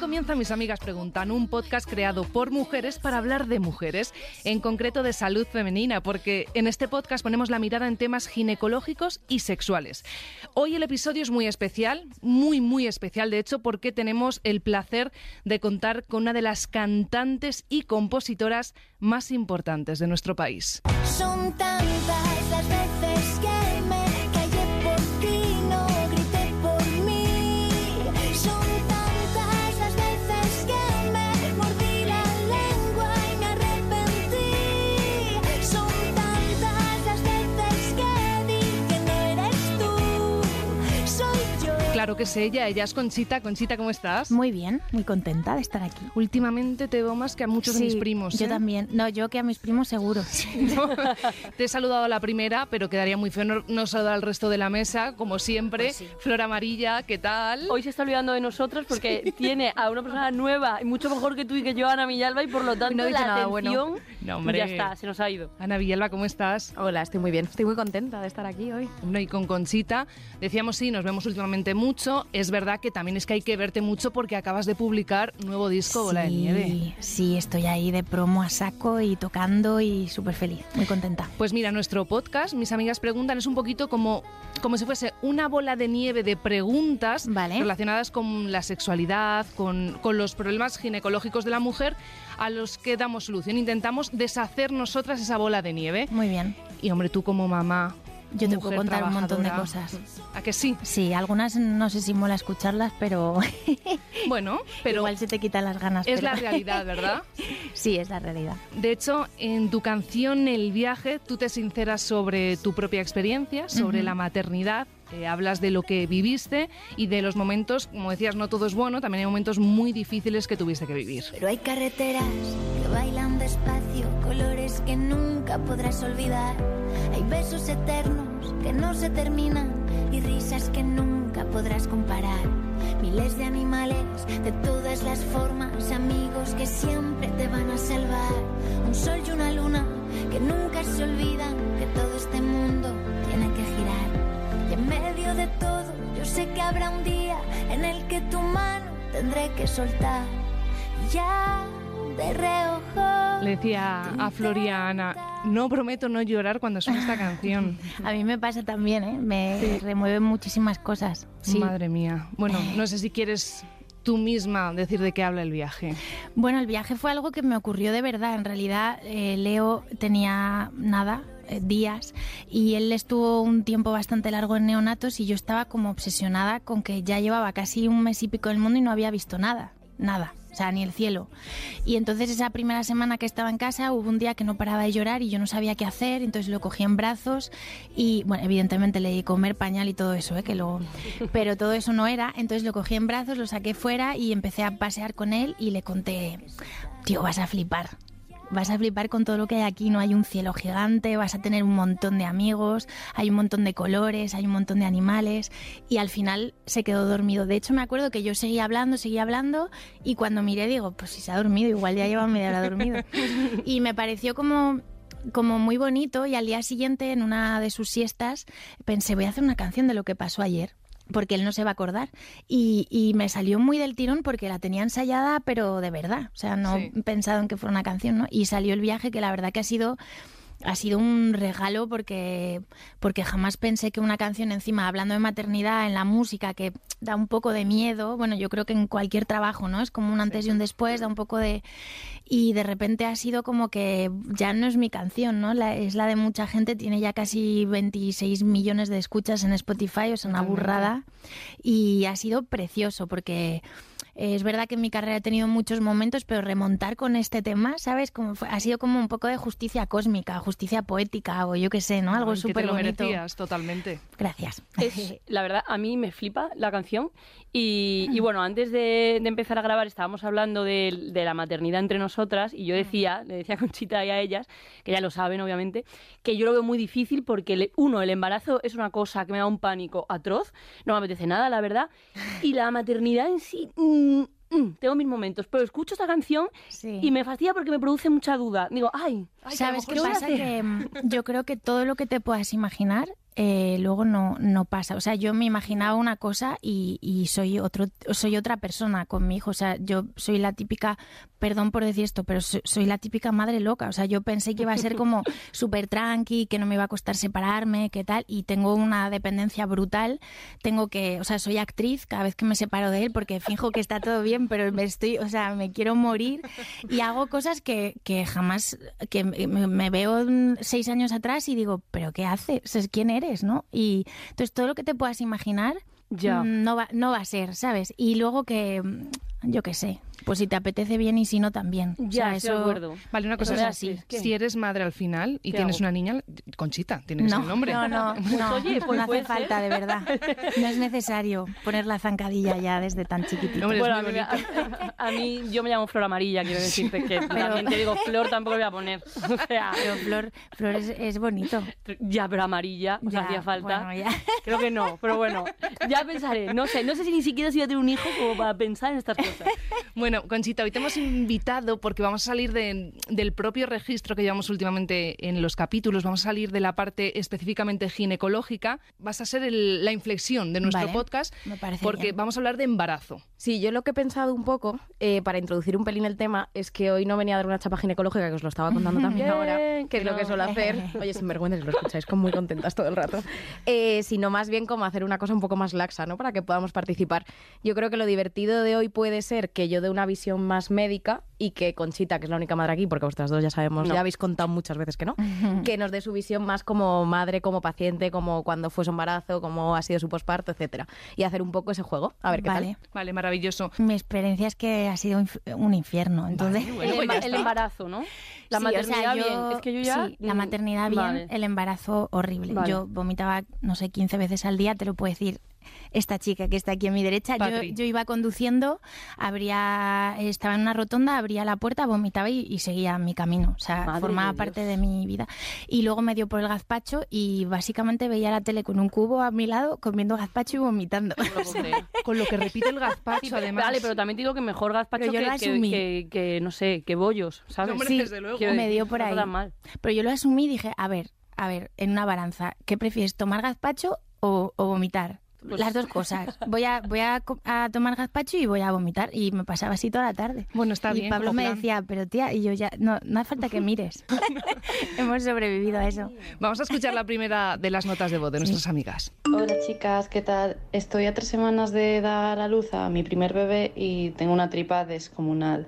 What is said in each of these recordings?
comienza Mis Amigas Preguntan, un podcast creado por mujeres para hablar de mujeres, en concreto de salud femenina, porque en este podcast ponemos la mirada en temas ginecológicos y sexuales. Hoy el episodio es muy especial, muy, muy especial, de hecho, porque tenemos el placer de contar con una de las cantantes y compositoras más importantes de nuestro país. Son tantas las veces Claro que es ella, ella es Conchita. Conchita, ¿cómo estás? Muy bien, muy contenta de estar aquí. Últimamente te veo más que a muchos de mis primos. Yo ¿eh? también. No, yo que a mis primos seguro. Te he saludado a la primera, pero quedaría muy feo no, no saludar al resto de la mesa, como siempre. Pues sí. Flor Amarilla, ¿qué tal? Hoy se está olvidando de nosotros porque tiene a una persona nueva y mucho mejor que tú y que yo, Ana Villalba, y por lo tanto No la nada atención bueno. No, hombre. ya está, se nos ha ido. Ana Villalba, ¿cómo estás? Hola, estoy muy bien. Estoy muy contenta de estar aquí hoy. Bueno, y con Conchita, decíamos sí, nos vemos últimamente mucho. Es verdad que también es que hay que verte mucho porque acabas de publicar nuevo disco, Bola de Nieve. Sí, estoy ahí de promo a saco y tocando y súper feliz, muy contenta. Pues mira, nuestro podcast, mis amigas preguntan, es un poquito como, como si fuese una bola de nieve de preguntas Vale. relacionadas con la sexualidad, con, con los problemas ginecológicos de la mujer a los que damos solución. Intentamos deshacer nosotras esa bola de nieve. Muy bien. Y hombre, tú como mamá. Yo te puedo contar un montón de cosas. ¿A que sí? Sí, algunas no sé si mola escucharlas, pero Bueno, pero igual se te quitan las ganas. es pero- la realidad, ¿verdad? sí, es la realidad. De hecho, en tu canción El viaje, tú te sinceras sobre tu propia experiencia, sobre la maternidad, eh, hablas de lo que viviste y de los momentos, como decías, no todo es bueno, también hay momentos muy difíciles que tuviste que vivir. Pero hay carreteras que bailan despacio, colores que nunca podrás olvidar. Hay besos eternos que no se terminan y risas que nunca podrás comparar. Miles de animales de todas las formas, amigos que siempre te van a salvar. Un sol y una luna que nunca se olvidan que todo este mundo tiene que girar. Sé que habrá un día en el que tu mano tendré que soltar. Ya de reojo. Le decía a Floriana, no prometo no llorar cuando suene esta canción. A mí me pasa también, ¿eh? Me remueven muchísimas cosas. Sí. Madre mía. Bueno, no sé si quieres tú misma decir de qué habla el viaje. Bueno, el viaje fue algo que me ocurrió de verdad. En realidad, eh, Leo tenía nada, días, y él estuvo un tiempo bastante largo en neonatos y yo estaba como obsesionada con que ya llevaba casi un mes y pico en el mundo y no había visto nada, nada. O sea, ni el cielo. Y entonces esa primera semana que estaba en casa hubo un día que no paraba de llorar y yo no sabía qué hacer, entonces lo cogí en brazos y, bueno, evidentemente le di comer pañal y todo eso, ¿eh? que lo... pero todo eso no era, entonces lo cogí en brazos, lo saqué fuera y empecé a pasear con él y le conté, tío, vas a flipar. Vas a flipar con todo lo que hay aquí, no hay un cielo gigante, vas a tener un montón de amigos, hay un montón de colores, hay un montón de animales y al final se quedó dormido. De hecho me acuerdo que yo seguía hablando, seguía hablando y cuando miré digo, pues si se ha dormido, igual ya lleva media hora dormido. Y me pareció como como muy bonito y al día siguiente en una de sus siestas pensé voy a hacer una canción de lo que pasó ayer porque él no se va a acordar. Y, y me salió muy del tirón porque la tenía ensayada pero de verdad. O sea no Sí. pensado en que fuera una canción no y salió el viaje que la verdad que ha sido ha sido un regalo porque porque jamás pensé que una canción encima hablando de maternidad en la música que da un poco de miedo. Bueno yo creo que en cualquier trabajo no es como un antes y un después da un poco de y de repente ha sido como que ya no es mi canción no la, es la de mucha gente tiene ya casi 26 millones de escuchas en Spotify o sea una burrada. Y ha sido precioso porque es verdad que en mi carrera he tenido muchos momentos, pero remontar con este tema, ¿sabes? Como fue- ha sido como un poco de justicia cósmica, justicia poética o yo qué sé, ¿no? Algo Ay, que te súper lo bonito. merecías totalmente. Gracias. Es, la verdad, a mí me flipa la canción. Y, y bueno, antes de, de empezar a grabar estábamos hablando de, de la maternidad entre nosotras y yo decía, le decía a Conchita y a ellas, que ya lo saben obviamente, que yo lo veo muy difícil porque le- uno, el embarazo es una cosa que me da un pánico atroz, no me apetece nada, la verdad, y la maternidad en sí... mm, mm, tengo mis momentos, pero escucho esta canción Sí. y me fastidia porque me produce mucha duda. Digo, ay, ay, ¿Sabes qué mejor voy a pasa? hacer. Que mm, yo creo que todo lo que te puedas imaginar eh, luego no, no pasa. O sea, yo me imaginaba una cosa y, y soy otro, soy otra persona con mi hijo. O sea, yo soy la típica, perdón por decir esto, pero so- soy la típica madre loca. O sea, yo pensé que iba a ser como súper tranqui, que no me iba a costar separarme, que tal, y tengo una dependencia brutal. Tengo que, o sea, soy actriz cada vez que me separo de él porque finjo que está todo bien, pero me estoy, o sea, me quiero morir y hago cosas que, que jamás, que me, me veo seis años atrás y digo, pero ¿qué haces? Es ¿Quién eres? ¿No? Y entonces todo lo que te puedas imaginar Ya. mm, no va, no va a ser, ¿sabes? Y luego que, mm, yo qué sé, pues si te apetece bien y si no también. O Ya, sea, estoy de eso- acuerdo. Vale, una cosa es así. ¿Qué? Si eres madre al final y ¿Qué tienes hago? una niña, Conchita, tiene que ser No, el nombre. no, no, no, oye, pues no puede hace ser. falta, de verdad. No es necesario poner la zancadilla ya desde tan chiquitito. Es Bueno, a mí, a, a mí yo me llamo Flor Amarilla, quiero decirte que también te digo Flor tampoco voy a poner. O sea, Pero Flor, Flor es, es bonito. ya, pero amarilla, o sea, Ya, hacía falta. bueno, ya. Creo que no, pero bueno, ya pensaré. No sé, no sé si ni siquiera si voy a tener un hijo como para pensar en estas cosas. Bueno, Conchita, hoy te hemos invitado porque vamos a salir de- del propio registro que llevamos últimamente en los capítulos, vamos a salir de la parte específicamente ginecológica. Vas a ser el- la inflexión de nuestro Vale, podcast me parece porque bien. vamos a hablar de embarazo. Sí, yo lo que he pensado un poco, eh, para introducir un pelín el tema, es que hoy no venía a dar una chapa ginecológica, que os lo estaba contando también ahora, que es lo que suelo hacer. Oye, sin vergüenza, lo escucháis con muy contentas todo el rato. Eh, sino más bien como hacer una cosa un poco más laxa, ¿no? Para que podamos participar. Yo creo que lo divertido de hoy puede ser que yo dé una visión más médica y que Conchita, que es la única madre aquí, porque vosotras dos ya sabemos, No. ya habéis contado muchas veces que no, que nos dé su visión más como madre, como paciente, como cuando fue su embarazo, cómo ha sido su posparto, etcétera. Y hacer un poco ese juego. A ver qué vale. Vale, maravilloso. Mi experiencia es que ha sido inf- un infierno. Entonces, Vale, bueno, el, pues emba- el embarazo, ¿no? La Sí, o sea, maternidad yo- bien. Es que yo ya... Sí, la maternidad bien, vale. el embarazo horrible. Vale. Yo vomitaba, no sé, 15 veces al día, te lo puedo decir esta chica que está aquí a mi derecha. Yo, yo iba conduciendo, abría, estaba en una rotonda, abría la puerta, vomitaba y, y seguía mi camino. O sea, Madre formaba de parte de mi vida. Y luego me dio por el gazpacho y básicamente veía la tele con un cubo a mi lado, comiendo gazpacho y vomitando. No lo. Con lo que repite el gazpacho, además. Vale, pero también te digo que mejor gazpacho que, lo que, asumí. que- que, no sé, que bollos, ¿sabes? Hombre, Sí, desde luego. Me dio por ahí. mal. Pero yo lo asumí y dije, a ver, a ver, en una balanza, ¿qué prefieres, tomar gazpacho o, o vomitar? Pues- Las dos cosas. Voy a voy a, tomar gazpacho y voy a vomitar. Y me pasaba así toda la tarde. Bueno, está y bien. Pablo como me plan. decía, pero tía, y yo ya, no, no hace falta que mires. Hemos sobrevivido a eso. Vamos a escuchar la primera de las notas de voz de nuestras amigas. Hola chicas, ¿qué tal? Estoy a tres semanas de dar a luz a mi primer bebé y tengo una tripa descomunal.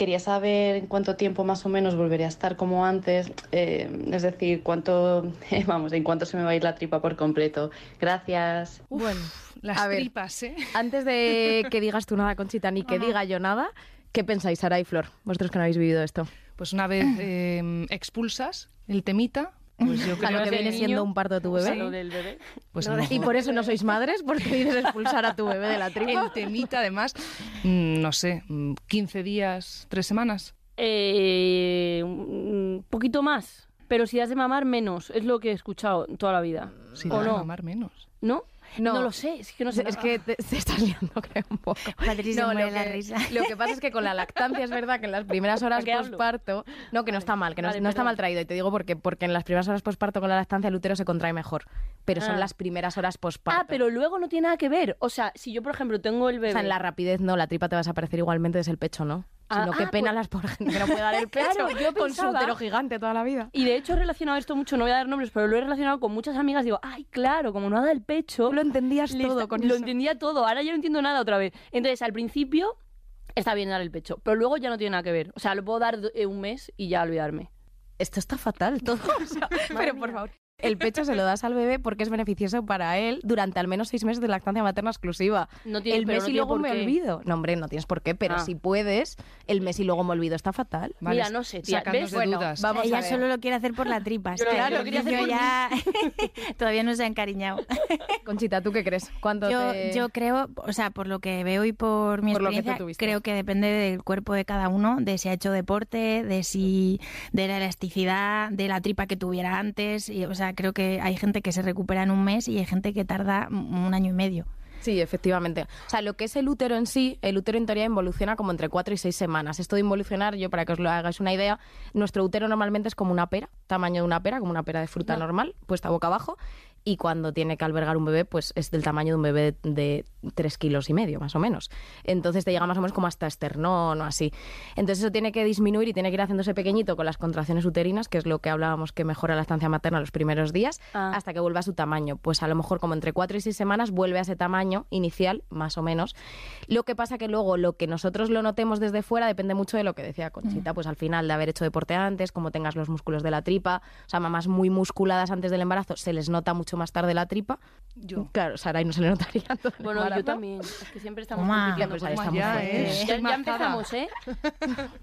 Quería saber en cuánto tiempo más o menos volveré a estar como antes, eh, es decir, cuánto, vamos, en cuánto se me va a ir la tripa por completo. Gracias. Bueno, Las a ver. tripas, ¿eh? Antes de que digas tú nada, Conchita, ni que diga yo nada, ¿qué pensáis, Sara y Flor? Vosotros que no habéis vivido esto. Pues una vez eh, expulsas el temita, pues yo A creo lo que viene niño, siendo un parto de tu bebé. lo del bebé. pues a Y por eso no sois madres, porque dices expulsar a tu bebé de la tripa. el temita, además, mm, no sé, mm, 15 días, 3 semanas. Eh, un poquito más. Pero si das de mamar, menos. Es lo que he escuchado toda la vida. Si ¿O das no? mamar menos. ¿No? No. lo sé. Es que no sé. Es que te, te estás liando, creo, un poco. Patricia No, muere lo la que, risa. lo que pasa es que con la lactancia es verdad que en las primeras horas posparto, no, que no está mal, que no, Vale, no está mal traído, y te digo porque, porque en las primeras horas posparto con la lactancia el útero se contrae mejor, pero son Ah. las primeras horas posparto. Ah, pero luego no tiene nada que ver. O sea, si yo, por ejemplo, tengo el O bebé. sea, en la rapidez no, la tripa te va a desaparecer igualmente desde el pecho, ¿no? Ah, Sino qué ah, pena pues- las por gente que no puede dar el pecho Claro, yo con su pensaba- útero gigante toda la vida. Y de hecho he relacionado esto mucho, no voy a dar nombres, pero lo he relacionado con muchas amigas. Digo, ay, claro, como no ha dado el pecho. Lo entendías todo con Lo eso. entendía todo, ahora ya no entiendo nada otra vez. Entonces, al principio está bien dar el pecho, pero luego ya no tiene nada que ver. O sea, lo puedo dar eh, un mes y ya olvidarme. Esto está fatal todo. o sea, pero por favor. El pecho se lo das al bebé porque es beneficioso para él durante al menos seis meses de lactancia materna exclusiva. No tiene- el mes no y luego me olvido. No, hombre, no tienes por qué, pero Ah. si puedes, el mes y luego me olvido está fatal. Vale, Mira, no sé, tía, ¿ves? de Bueno, dudas. vamos Ella a ver. solo lo quiere hacer por la tripa. Yo claro, lo quería hacer Yo por ya todavía no se ha encariñado. Conchita, ¿tú qué crees? ¿Cuánto Yo, te- yo creo, o sea, por lo que veo y por mi Por lo que tú experiencia, creo que depende del cuerpo de cada uno, de si ha hecho deporte, de si de la elasticidad, de la tripa que tuviera antes. Y, o sea, creo que hay gente que se recupera en un mes y hay gente que tarda un año y medio. Sí, efectivamente. O sea, lo que es el útero en sí, el útero en teoría involuciona como entre 4 y 6 semanas. Esto de involucionar, yo para que os lo hagáis una idea, nuestro útero normalmente es como una pera, tamaño de una pera, como una pera de fruta normal, puesta boca abajo. Y cuando tiene que albergar un bebé, pues es del tamaño de un bebé de 3 kilos y medio, más o menos. Entonces te llega más o menos como hasta esternón o así. Entonces eso tiene que disminuir y tiene que ir haciéndose pequeñito con las contracciones uterinas, que es lo que hablábamos que mejora la estancia materna los primeros días, Ah. hasta que vuelva a su tamaño. Pues a lo mejor como entre 4 y 6 semanas vuelve a ese tamaño inicial, más o menos. Lo que pasa que luego lo que nosotros lo notemos desde fuera depende mucho de lo que decía Conchita, pues al final de haber hecho deporte antes, como tengas los músculos de la tripa, o sea, mamás muy musculadas antes del embarazo, se les nota mucho más tarde la tripa. Yo. Claro, Saray no se le notaría. Bueno, yo también. Es que siempre estamos Toma. compitiendo Pues estamos ya. ¿eh? Ya, empezamos, ¿eh?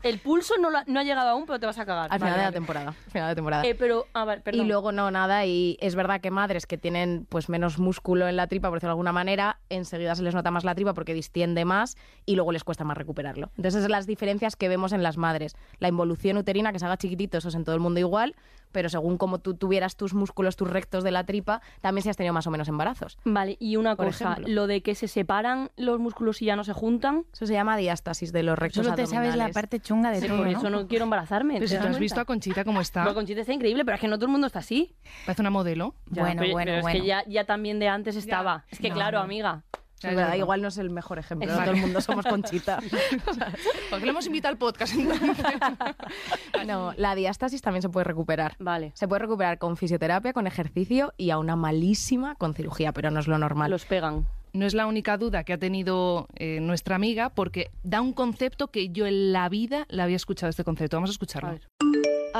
El pulso no, la- no ha llegado aún, pero te vas a cagar. Al final Vale, de la temporada. Final de temporada. Eh, pero, perdón. Y luego no, nada, y es verdad que madres que tienen pues menos músculo en la tripa, por decirlo de alguna manera, enseguida se les nota más la tripa porque distiende más y luego les cuesta más recuperarlo. Entonces esas son las diferencias que vemos en las madres. La involución uterina, que se haga chiquitito, eso es en todo el mundo igual, pero según como tú tuvieras tus músculos, tus rectos de la tripa, también si has tenido más o menos embarazos. Vale, y una Por cosa, ejemplo. lo de que se separan los músculos y ya no se juntan. Eso se llama diástasis de los rectos Solo te sabes la parte chunga de Sí, todo, por ¿no? eso no quiero embarazarme. Pero ¿te si tú has visto a Conchita cómo está, Bueno, Conchita está increíble, pero es que no todo el mundo está así. parece una modelo. Ya, Bueno, pero- bueno, pero bueno. Es que ya, ya también de antes estaba. Es que No, claro, no. amiga. Verdad, igual no es el mejor ejemplo, no todo el mundo somos Conchita. ¿Por qué le hemos invitado al podcast entonces? no, la diástasis también se puede recuperar. Vale. Se puede recuperar con fisioterapia, con ejercicio y a una malísima con cirugía, pero no es lo normal. Los pegan. No es la única duda que ha tenido eh, nuestra amiga porque da un concepto que yo en la vida la había escuchado este concepto. Vamos a escucharlo. A ver.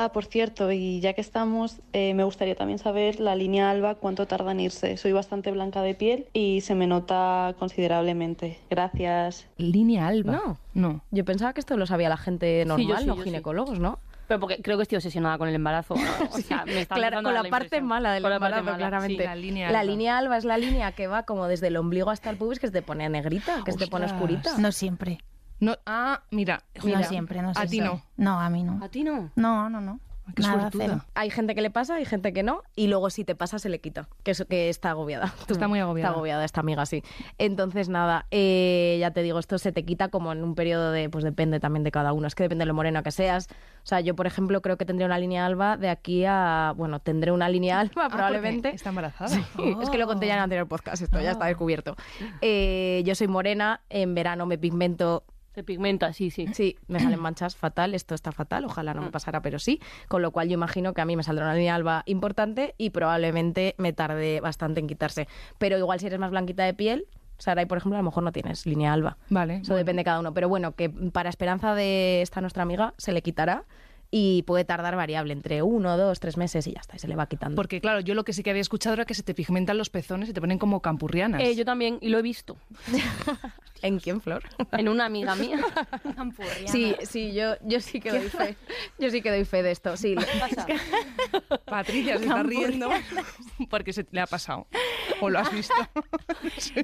Ah, por cierto, y ya que estamos, eh, me gustaría también saber la línea alba cuánto tarda en irse. Soy bastante blanca de piel y se me nota considerablemente. Gracias. Línea alba. No. No. Yo pensaba que esto lo sabía la gente normal, sí, yo sí. ginecólogos, ¿no? Pero porque creo que estoy obsesionada con el embarazo. O sea, me está Claro, con la parte mala del Con la parte embarazo, mala, claramente. sí, la línea La alba. línea alba es la línea que va como desde el ombligo hasta el pubis, que se te pone negrita, que se te pone oscurita. No siempre. No, ah, mira. Mira, no siempre, no sé. a ti no. No, a mí no. ¿A ti no? No, no, no. Ah, Qué Nada, suertuda. cero. Hay gente que le pasa, hay gente que no, y luego si te pasa se le quita, que, es, que está agobiada. Está muy agobiada. Está agobiada esta amiga, sí. Entonces, nada, eh, ya te digo, esto se te quita como en un periodo de, pues depende también de cada uno, es que depende de lo moreno que seas. O sea, yo, por ejemplo, creo que tendré una línea alba de aquí a, bueno, tendré una línea alba Ah, probablemente. porque Está embarazada. Sí, Es que lo conté ya en el anterior podcast, esto ya está descubierto. Eh, yo soy morena, en verano me pigmento Se pigmenta, sí, sí. Sí, me salen manchas fatal, esto está fatal, ojalá no me pasara, pero sí. Con lo cual yo imagino que a mí me saldrá una línea alba importante y probablemente me tarde bastante en quitarse. Pero igual si eres más blanquita de piel, Saray, por ejemplo, a lo mejor no tienes línea alba. Vale. Eso depende de cada uno. Pero bueno, que para esperanza de esta nuestra amiga se le quitará y puede tardar variable entre uno, dos, tres meses y ya está, y se le va quitando. Porque claro, yo lo que sí que había escuchado era que se te pigmentan los pezones y te ponen como campurrianas. Eh, yo también, y lo he visto. ¿En quién, Flor? En una amiga mía. Sí, sí, yo, yo sí que doy fe. Yo sí que doy fe de esto. Sí, pasa? Patricia se está riendo porque se le ha pasado. O lo has visto. Sí.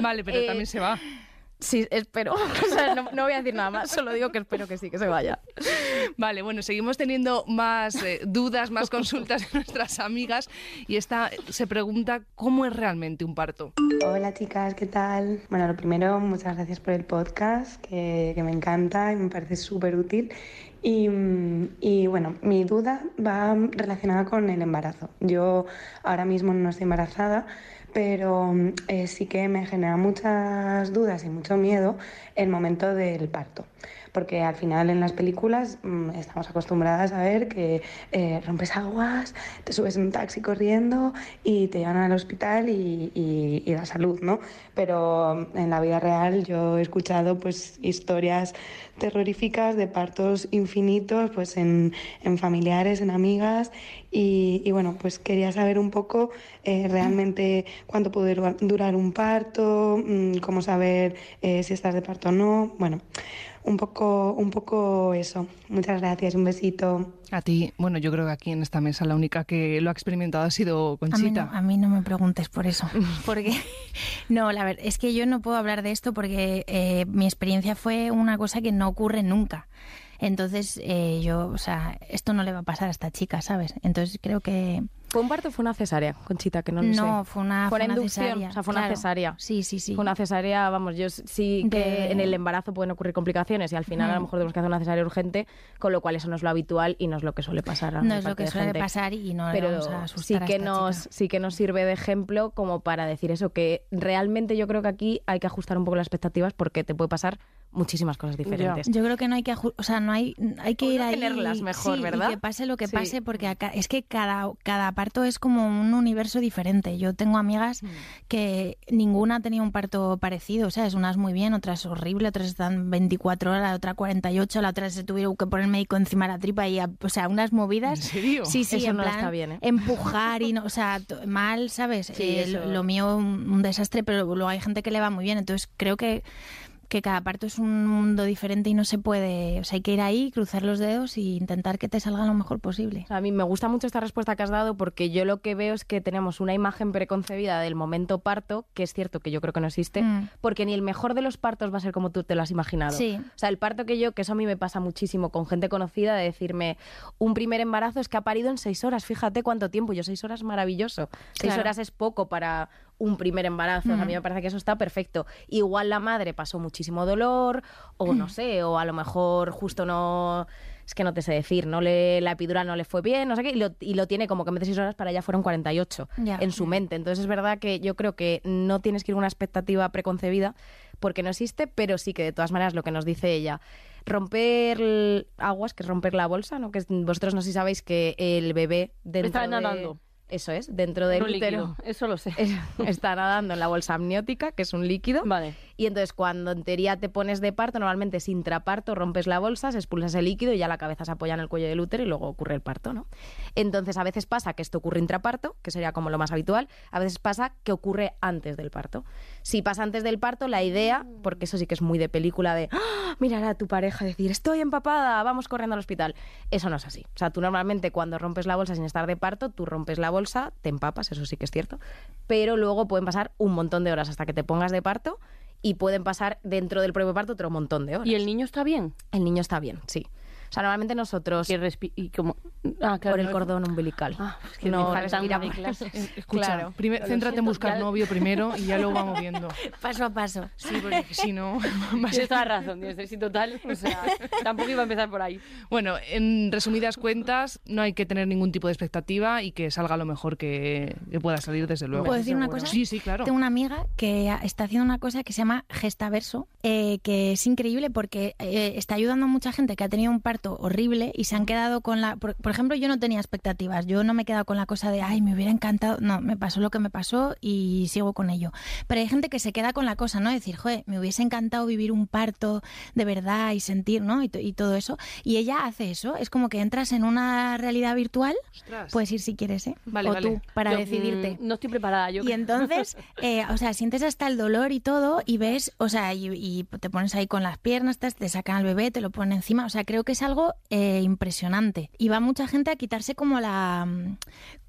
Vale, pero Eh, también se va. Sí espero. O sea, no, no voy a decir nada más, solo digo que espero que sí, que se vaya. Vale, bueno, seguimos teniendo más eh, dudas, más consultas de nuestras amigas y esta se pregunta cómo es realmente un parto. Hola chicas, ¿qué tal? Bueno, lo primero, muchas gracias por el podcast, que, que me encanta y me parece súper útil. Y, y bueno, mi duda va relacionada con el embarazo. Yo ahora mismo no estoy embarazada, pero eh, sí que me genera muchas dudas y mucho miedo el momento del parto. Porque al final en las películas mm, estamos acostumbradas a ver que eh, rompes aguas, te subes en un taxi corriendo y te llevan al hospital y, y, y da salud, ¿no? Pero en la vida real yo he escuchado pues historias terroríficas de partos infinitos pues en, familiares, en amigas y, bueno, pues quería saber un poco eh, realmente cuánto puede durar- durar un parto, mm, cómo saber eh, si estás de parto o no, bueno, un poco, un poco eso. Muchas gracias, un besito. A ti, bueno, yo creo que aquí en esta mesa la única que lo ha experimentado ha sido A mí, Conchita. no, a mí no me preguntes por eso. Porque, no, la verdad, es que yo no puedo hablar de esto porque eh, mi experiencia fue una cosa que no ocurre nunca. Entonces, eh, yo, o sea, esto no le va a pasar a esta chica, ¿sabes? Entonces creo que ¿Fue un parto o fue una cesárea, Conchita? Que no lo sé. No, fue una, Fue una inducción, cesárea. o sea, fue una cesárea. Sí, sí, sí. Fue una cesárea, vamos, yo sí que De- en el embarazo pueden ocurrir complicaciones y al final a lo Mm. mejor tenemos que hacer una cesárea urgente, con lo cual eso no es lo habitual y no es lo que suele pasar. a No es lo que suele gente. pasar y no Pero vamos a asustar sí a que esta nos chica. sí que nos sirve de ejemplo como para decir eso que realmente yo creo que aquí hay que ajustar un poco las expectativas porque te puede pasar muchísimas cosas diferentes. Yo creo que no hay que, o sea, no hay, hay que O ir no ahí tenerlas mejor, sí, y ¿verdad? que pase lo que Sí. pase, porque acá, es que cada, cada parto es como un universo diferente. Yo tengo amigas Mm. que ninguna ha tenido un parto parecido, o sea, es unas muy bien, otras horrible, otras están 24 horas, la otra 48, la otra se tuvieron que poner el médico encima de la tripa y, a- o sea, unas movidas. ¿En serio? Sí, sí, Eso en no plan, está bien, ¿eh? empujar y no, o sea, mal, ¿sabes? Sí, Eh, eso- lo, lo mío un, un desastre, pero luego hay gente que le va muy bien, entonces creo que que cada parto es un mundo diferente y no se puede, o sea, hay que ir ahí, cruzar los dedos e intentar que te salga lo mejor posible. A mí me gusta mucho esta respuesta que has dado porque yo lo que veo es que tenemos una imagen preconcebida del momento parto, que es cierto que yo creo que no existe, Mm. porque ni el mejor de los partos va a ser como tú te lo has imaginado. Sí. O sea, el parto que yo, que eso a mí me pasa muchísimo con gente conocida, de decirme, un primer embarazo es que ha parido en seis horas, fíjate cuánto tiempo, yo seis horas maravilloso, seis horas es poco para un primer embarazo, O sea, a mí Mm. me parece que eso está perfecto. Igual la madre pasó muchísimo dolor, o Mm. no sé, o a lo mejor justo no es que no te sé decir, no le, la epidural no le fue bien, no sé qué, y lo, y lo tiene como que en vez de 6 horas para ella fueron 48 Ya. en su mente. Entonces es verdad que yo creo que no tienes que ir con una expectativa preconcebida porque no existe, pero sí que de todas maneras lo que nos dice ella, romper aguas, que es romper la bolsa, ¿no? Que vosotros no sé si sabéis que el bebé dentro Está de- nadando. Eso es, dentro del útero. líquido, Eso lo sé. es- está nadando en la bolsa amniótica, que es un líquido. Vale. Y entonces cuando en teoría te pones de parto, normalmente es intraparto, rompes la bolsa, se expulsa ese líquido y ya la cabeza se apoya en el cuello del útero y luego ocurre el parto, ¿no? Entonces a veces pasa que esto ocurre intraparto, que sería como lo más habitual, a veces pasa que ocurre antes del parto. Si pasa antes del parto, la idea, porque eso sí que es muy de película de ¡Ah! mirar a tu pareja y decir estoy empapada, vamos corriendo al hospital. Eso no es así. O sea, tú normalmente cuando rompes la bolsa sin estar de parto, tú rompes la bolsa, te empapas, eso sí que es cierto, pero luego pueden pasar un montón de horas hasta que te pongas de parto y pueden pasar dentro del propio parto otro montón de horas. ¿Y el niño está bien? El niño está bien, sí. O sea, normalmente nosotros, Y, y como... Ah, claro, por el cordón umbilical, Ah, es que no me falta una de. Escucha, Claro. primer- Lo céntrate en buscar ya- novio primero y ya luego vamos viendo. Paso a paso. Sí, porque si no... va a ser- Tienes toda la razón, tienes sí, total. O sea, tampoco iba a empezar por ahí. Bueno, en resumidas cuentas, no hay que tener ningún tipo de expectativa y que salga lo mejor que, que pueda salir, desde luego. ¿Puedo decir una cosa? Sí, sí, claro. Tengo una amiga que está haciendo una cosa que se llama Gestaverso, eh, que es increíble porque eh, está ayudando a mucha gente que ha tenido un parto horrible y se han quedado con la... Por, por ejemplo, yo no tenía expectativas, yo no me he quedado con la cosa de, ay, me hubiera encantado. No, me pasó lo que me pasó y sigo con ello. Pero hay gente que se queda con la cosa, ¿no? Decir, joder, me hubiese encantado vivir un parto de verdad y sentir, ¿no? Y, y todo eso. Y ella hace eso, es como que entras en una realidad virtual, Ostras. puedes ir si quieres, ¿eh? Vale, o vale. tú, para Yo, decidirte. mm, no estoy preparada. Yo Y entonces, eh, o sea, sientes hasta el dolor y todo y ves, o sea, y, y te pones ahí con las piernas, te, te sacan al bebé, te lo ponen encima, o sea, creo que es algo eh, impresionante. Y va mucha gente a quitarse como la, mm,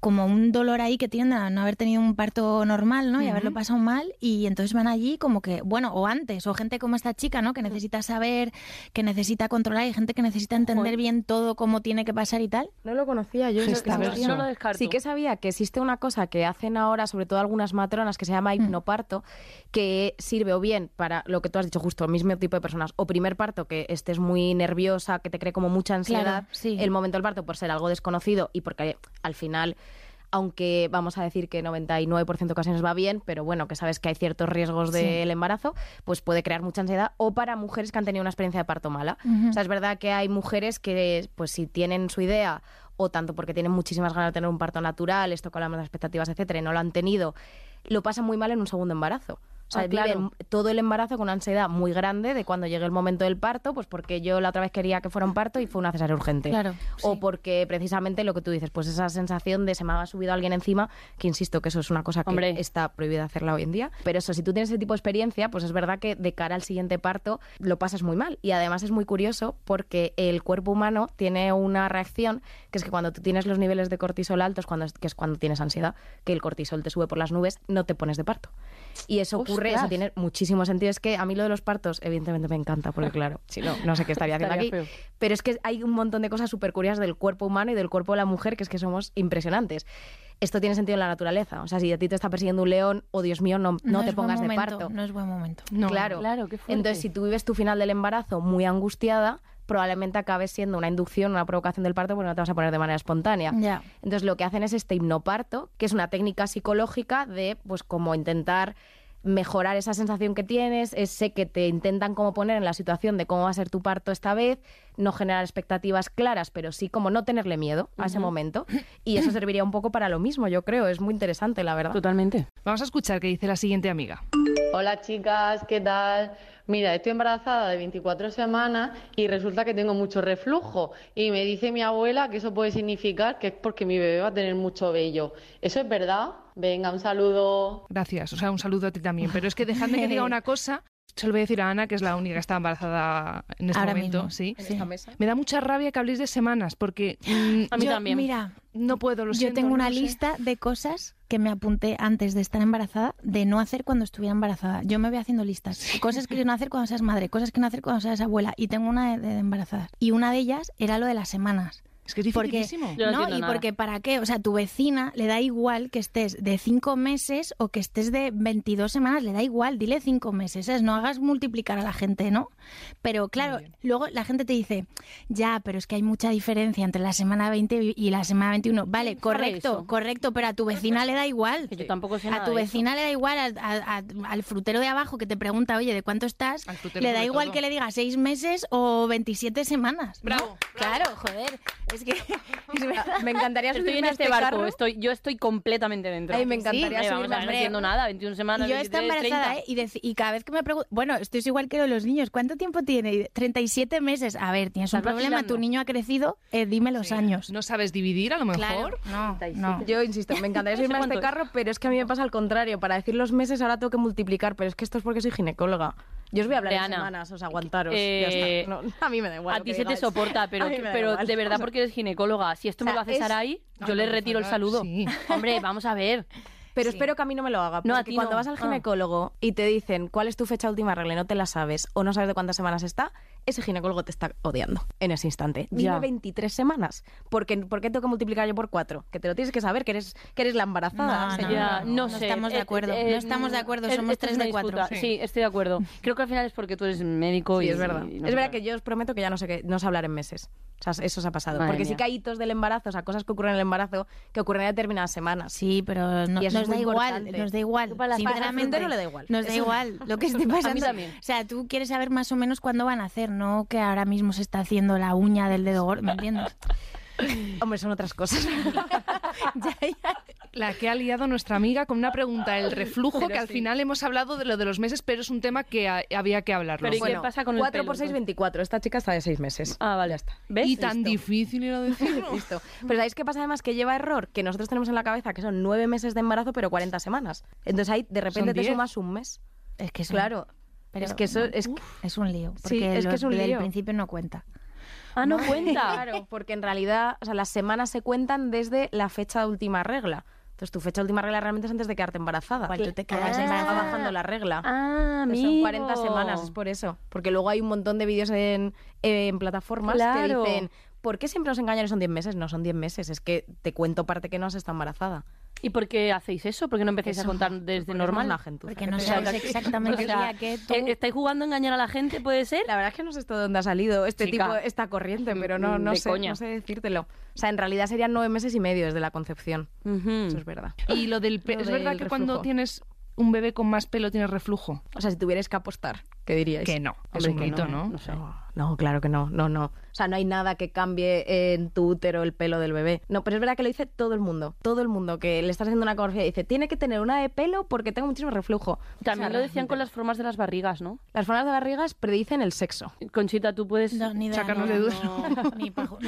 como un dolor ahí que tienen a no haber tenido un parto normal, ¿no? Y haberlo pasado mal y entonces van allí como que, bueno, o antes, o gente como esta chica, ¿no? Que necesita saber, que necesita controlar, y gente que necesita entender Joder. bien todo cómo tiene que pasar y tal. No lo conocía yo. eso que Gestaverso. sabía. no lo descarto. Sí que sabía que existe una cosa que hacen ahora, sobre todo algunas matronas, que se llama hipnoparto, que sirve o bien para lo que tú has dicho justo, el mismo tipo de personas, o primer parto, que estés muy nerviosa, que te como mucha ansiedad, Claro, sí. el momento del parto por ser algo desconocido y porque al final aunque vamos a decir que 99% de ocasiones va bien, pero bueno, que sabes que hay ciertos riesgos del embarazo, pues puede crear mucha ansiedad. O para mujeres que han tenido una experiencia de parto mala. O sea, es verdad que hay mujeres que, pues si tienen su idea, o tanto porque tienen muchísimas ganas de tener un parto natural, esto de las expectativas, etcétera, y no lo han tenido, lo pasan muy mal en un segundo embarazo. O sea, Ah, claro. viven todo el embarazo con una ansiedad muy grande de cuando llegue el momento del parto, pues porque yo la otra vez quería que fuera un parto y fue una cesárea urgente. Claro, O sí. porque precisamente lo que tú dices, pues esa sensación de se me ha subido alguien encima, que insisto que eso es una cosa que Hombre. está prohibida hacerla hoy en día. Pero eso, si tú tienes ese tipo de experiencia, pues es verdad que de cara al siguiente parto lo pasas muy mal. Y además es muy curioso porque el cuerpo humano tiene una reacción que es que cuando tú tienes los niveles de cortisol altos, cuando, es- que es cuando tienes ansiedad, que el cortisol te sube por las nubes, no te pones de parto. Y eso ocurre, eso Ostras. tiene muchísimo sentido. Es que a mí lo de los partos, evidentemente me encanta, porque claro, si no, no sé qué estaría haciendo Estaría aquí. feo. Pero es que hay un montón de cosas súper curiosas del cuerpo humano y del cuerpo de la mujer que es que somos impresionantes. Esto tiene sentido en la naturaleza. O sea, si a ti te está persiguiendo un león, o Dios mío, no, no, te pongas de parto. No es buen momento. No. claro. Claro. Entonces, si tú vives tu final del embarazo muy angustiada, probablemente acabes siendo una inducción, una provocación del parto, porque no te vas a poner de manera espontánea. Entonces lo que hacen es este hipnoparto, que es una técnica psicológica de pues como intentar mejorar esa sensación que tienes, ese que te intentan como poner en la situación de cómo va a ser tu parto esta vez, no generar expectativas claras, pero sí como no tenerle miedo a ese momento. Y eso serviría un poco para lo mismo, yo creo. Es muy interesante, la verdad. Totalmente. Vamos a escuchar qué dice la siguiente amiga. Hola chicas, ¿qué tal? Mira, estoy embarazada de 24 semanas y resulta que tengo mucho reflujo. Y me dice mi abuela que eso puede significar que es porque mi bebé va a tener mucho vello. ¿Eso es verdad? Venga, un saludo. Gracias, o sea, un saludo a ti también. Pero es que dejadme que diga una cosa. Se lo voy a decir a Ana, que es la única que está embarazada en este Ahora momento. mismo. Sí. En esta mesa. Me da mucha rabia que habléis de semanas, porque mm, A mí Yo, también. Mira, no puedo, lo yo siento, tengo no una sé. lista de cosas que me apunté antes de estar embarazada de no hacer cuando estuviera embarazada. Yo me voy haciendo listas. Cosas que no hacer cuando seas madre, cosas que no hacer cuando seas abuela. Y tengo una de, de embarazadas. Y una de ellas era lo de las semanas. Es que es Porque, no y nada. porque para qué, o sea, tu vecina le da igual que estés de cinco meses o que estés de 22 semanas, le da igual, dile cinco meses, ¿sabes? no hagas multiplicar a la gente, ¿no? Pero claro, luego la gente te dice, ya, pero es que hay mucha diferencia entre la semana 20 y la semana 21. Vale, correcto, correcto, pero a tu vecina le da igual. Yo tampoco sé A nada tu de eso. vecina le da igual, al- frutero de abajo que te pregunta, oye, ¿de cuánto estás? Le da igual todo. que le diga seis meses o 27 semanas. ¿no? Bravo, Claro, joder. Es que es verdad. Me encantaría Estoy subirme en a este este barco, carro. estoy, yo estoy completamente dentro. Ay, me encantaría Sí, subirme a a ver, no entiendo nada, 21 semanas, Y yo 23, embarazada, 30. ¿eh? Y, cada vez que me pregunto, bueno, esto es igual que los niños, ¿cuánto tiempo tiene? Y 37 meses. A ver, tienes un problema, vacilando. tu niño ha crecido, eh, dime los años. ¿No sabes dividir a lo mejor? Claro, no, no. Yo insisto, me encantaría subirme a este carro, pero es que a mí me pasa al contrario. Para decir los meses ahora tengo que multiplicar, pero es que esto es porque soy ginecóloga. Yo os voy a hablar De Ana. semanas, os aguantaros. Eh, ya está. No, a mí me da igual. a ti se te soporta, pero, pero igual. de verdad porque eres ginecóloga. Si esto O me lo haces es- Sarai, yo le no, retiro el saludo. sí. Hombre, vamos a ver. Pero espero que a mí no me lo haga. Porque No, a ti cuando no. vas al Ah. ginecólogo y te dicen cuál es tu fecha última regla y no te la sabes o no sabes de cuántas semanas está, ese ginecólogo te está odiando en ese instante. Dime Ya. 23 semanas. Porque, ¿Por qué tengo que multiplicar yo por cuatro? Que te lo tienes que saber, que eres, que eres la embarazada. No, señora. Ya, no, no sé. estamos de Eh, acuerdo, eh, no estamos de acuerdo, eh, somos esto es tres una de cuatro. disputa. Sí. estoy de acuerdo. Creo que al final es porque tú eres médico Sí, y es verdad. y no es verdad que yo os prometo que ya no sé qué, no sé hablar en meses. O sea, eso se ha pasado. Madre Porque sí mía. que hay hitos del embarazo, o sea, cosas que ocurren en el embarazo que ocurren en determinadas semanas. Sí, pero no- Y eso nos es da muy igual, nos da igual. Sinceramente, frutero le da igual. Nos da igual lo que esté pasando. también. O sea, tú quieres saber más o menos cuándo van a hacer, no que ahora mismo se está haciendo la uña del dedo gordo, ¿me entiendes? Hombre, son otras cosas. ya, ya. La que ha liado nuestra amiga con una pregunta, el reflujo, Pero que al sí. final hemos hablado de lo de los meses, pero es un tema que ha- había que hablarlo. Pero ¿y qué pasa con el 4 pelo, por 6, entonces? 24. Esta chica está de 6 meses. Ah, vale. Ya está. ¿Ves? y tan difícil era decirlo. Listo. Pero ¿sabéis qué pasa además? Que lleva error, que nosotros tenemos en la cabeza que son 9 meses de embarazo, pero 40 semanas. Entonces ahí de repente Son te 10. sumas un mes. Es que es un- Claro. Pero es que eso es es un lío. Sí, Porque es que es un lío. principio no cuenta. Ah, no cuenta. Claro, porque en realidad, o sea, las semanas se cuentan desde la fecha de última regla. Entonces, tu fecha de última regla realmente es antes de quedarte embarazada. Igual tú te quedas va embarazada. bajando la regla. Ah, Entonces, son 40 semanas, es por eso. Porque luego hay un montón de vídeos en, en plataformas Claro. que dicen, ¿por qué siempre nos engañan y son 10 meses? No son 10 meses, es que te cuento parte que no has estado embarazada. ¿Y por qué hacéis eso? ¿por qué no empezáis a contar desde normal? Porque que no sabes exactamente O sea, que tú... eh, ¿Estáis jugando a engañar a la gente, puede ser? La verdad es que no sé esto de dónde ha salido este Chica. tipo, esta corriente, pero no, no De sé, coña. no sé decírtelo. O sea, en realidad serían nueve meses y medio desde la concepción. Eso es verdad. Y lo del Lo es verdad que cuando tienes un bebé con más pelo tienes reflujo. O sea, si tuvierais que apostar, ¿qué diríais? Que no, es Hombre, un que mito, no, ¿no? no sé. No, no, claro que no, no, no. O sea, no hay nada que cambie en tu útero el pelo del bebé. No, pero es verdad que lo dice todo el mundo. Todo el mundo que le estás haciendo una ecografía y dice, tiene que tener una de pelo porque tengo muchísimo reflujo. También O sea, lo decían con las formas de las barrigas, ¿no? Las formas de barrigas predicen el sexo. Conchita, tú puedes... No, ni idea, Sacarnos no, de dudas.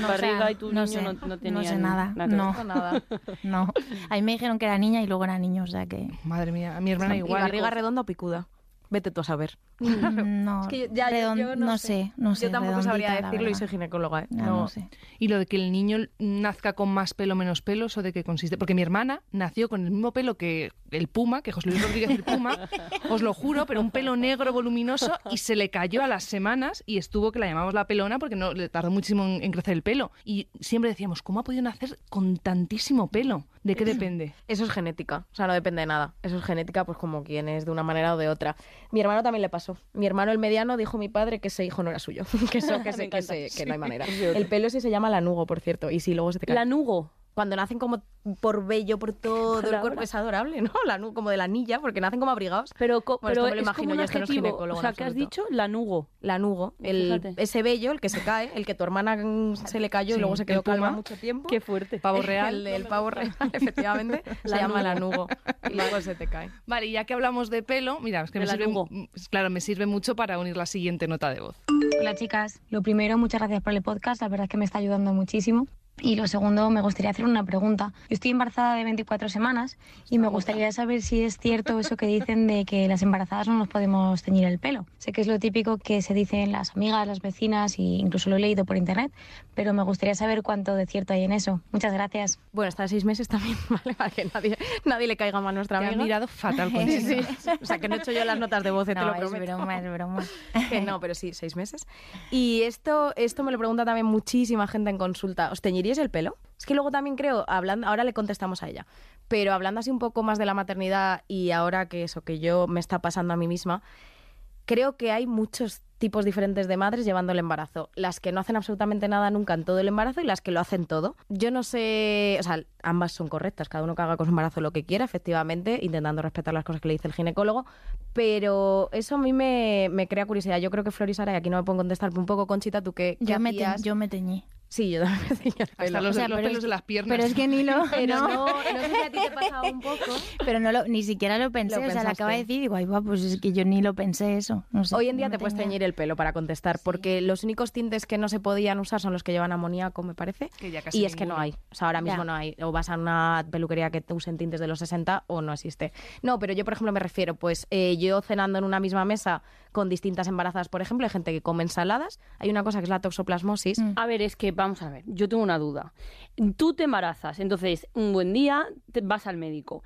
Barriga o sea, y tu no niño sé, no- no sé nada, nada no, ver. Nada. no. A mí me dijeron que era niña y luego era niño, o sea que... Madre mía, a mi hermana y igual. barriga redonda o picuda. Vete tú a saber. Mm, No, Es que yo- ya, redon- yo no no sé. no sé. Yo tampoco sabría decirlo y soy ginecóloga, ¿eh? Ya, No. no sé. Y lo de que el niño nazca con más pelo o menos pelo, ¿eso de qué consiste? Porque mi hermana nació con el mismo pelo que el puma, que José Luis Rodríguez el puma, os lo juro, pero un pelo negro voluminoso y se le cayó a las semanas y estuvo que la llamamos la pelona porque no le tardó muchísimo en, en crecer el pelo. Y siempre decíamos, ¿cómo ha podido nacer con tantísimo pelo? ¿De qué depende? Eso es genética, o sea, no depende de nada. Eso es genética, pues como quien es de una manera o de otra. Mi hermano también le pasó. Mi hermano, el mediano, dijo mi padre que ese hijo no era suyo, que eso, que, se- que, se- que no hay manera. El pelo ese se llama lanugo, por cierto, y si luego se te cae. Lanugo. Cuando nacen como por vello por todo el cuerpo es adorable, ¿no? Lanugo, como de la anilla, porque nacen como abrigados. Pero, co- Bueno, pero esto me lo es imagino como un yo, es que no adjetivo. o sea, ¿qué has dicho? Lanugo. Lanugo, el, Fíjate. ese vello, el que se cae, el que tu hermana se le cayó Sí, y luego se el quedó calva puma. mucho tiempo. Qué fuerte. Pavo real. El pavo real, efectivamente, se llama lanugo. Y luego se te cae. Vale, y ya que hablamos de pelo, mira, es que me El sirve, claro, me sirve mucho para unir la siguiente nota de voz. Hola chicas, lo primero, muchas gracias por el podcast, la verdad es que me está ayudando muchísimo. Y lo segundo, me gustaría hacer una pregunta. Yo estoy embarazada de 24 semanas y me gustaría saber si es cierto eso que dicen de que las embarazadas no nos podemos teñir el pelo. Sé que es lo típico que se dicen las amigas, las vecinas e incluso lo he leído por internet, pero me gustaría saber cuánto de cierto hay en eso. Muchas gracias. Bueno, hasta seis meses también, ¿vale? Para que nadie, nadie le caiga mal a nuestra Te amiga. han mirado fatal con Sí, sí. O sea, que no he hecho yo las notas de voz, te No, lo es prometo. broma, es broma. Que no, pero sí, seis meses. Y esto, esto me lo pregunta también muchísima gente en consulta. ¿Os teñiríais el pelo? Es que luego también creo, hablando, ahora le contestamos a ella, pero hablando así un poco más de la maternidad y ahora que eso que yo me está pasando a mí misma, creo que hay muchos tipos diferentes de madres llevando el embarazo. Las que no hacen absolutamente nada nunca en todo el embarazo y las que lo hacen todo. Yo no sé, o sea, ambas son correctas, cada uno que haga con su embarazo lo que quiera, efectivamente, intentando respetar las cosas que le dice el ginecólogo, pero eso a mí me, me crea curiosidad. Yo creo que Flor y aquí no me puedo contestar un poco, Conchita, tú qué, qué Yo me, te- hacías? yo me teñí. Sí, yo también me tenía el Hasta pelo. los, O sea, los pero pelos es- de las piernas. Pero es que ni lo... Pero no. no, no sé si a ti te pasaba un poco. Pero no lo, ni siquiera lo pensé, Lo o sea, le acaba de decir, digo, ay, va, pues es que yo ni lo pensé eso. No sé, Hoy en día no te puedes teñir el pelo para contestar, porque los únicos tintes que no se podían usar son los que llevan amoníaco, me parece. Que ya casi y es que no hay. O sea, ahora mismo Ya. no hay. O vas a una peluquería que te usen tintes de los 60 o no existe. No, pero yo, por ejemplo, me refiero, pues eh, yo cenando en una misma mesa con distintas embarazadas, por ejemplo, hay gente que come ensaladas. Hay una cosa que es la toxoplasmosis. Mm. A ver, es que vamos a ver, yo tengo una duda. Tú te embarazas, entonces un buen día te vas al médico.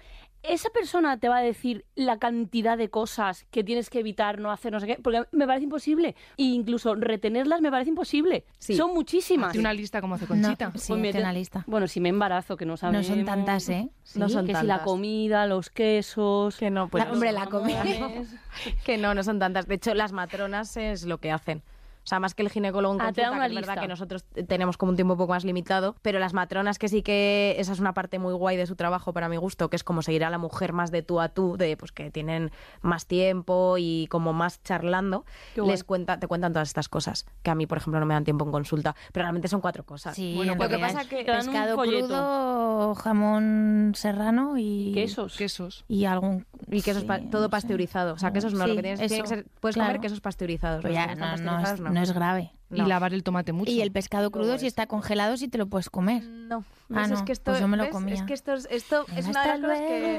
Esa persona te va a decir la cantidad de cosas que tienes que evitar, no hacer, no sé qué, porque me parece imposible. E incluso retenerlas me parece imposible. Sí. Son muchísimas. Hazte una lista como hace No, Conchita. sí, Pues una lista. Bueno, si me embarazo, que no No sabemos. son tantas, ¿eh? No son que si tantas. la comida, los quesos. Que no, pues La- hombre, la comida. Que no, no son tantas. De hecho, las matronas es lo que hacen. O sea, más que el ginecólogo en Ah, consulta, una que es verdad que nosotros tenemos como un tiempo un poco más limitado, pero las matronas que sí que esa es una parte muy guay de su trabajo para mi gusto, que es como seguir a la mujer más de tú a tú, de pues que tienen más tiempo y como más charlando, les cuenta, te cuentan todas estas cosas, que a mí, por ejemplo, no me dan tiempo en consulta, pero realmente son cuatro cosas. Sí, Bueno, en lo que realidad pasa que es un pescado crudo, jamón serrano y Quesos. Quesos. y algún Y quesos sí, pa- todo pasteurizado. O sea, quesos no, Sí, lo que tienes, tiene que ser, puedes claro. comer quesos pasteurizados. Pues ya no es, pasteurizados, no es grave. Y lavar el tomate mucho. Y el pescado crudo, Todo si está congelado, sí te lo puedes comer. No, Ah, ¿ves? es que esto, pues yo me lo comía. Es que esto es, esto es Venga, una de las cosas que...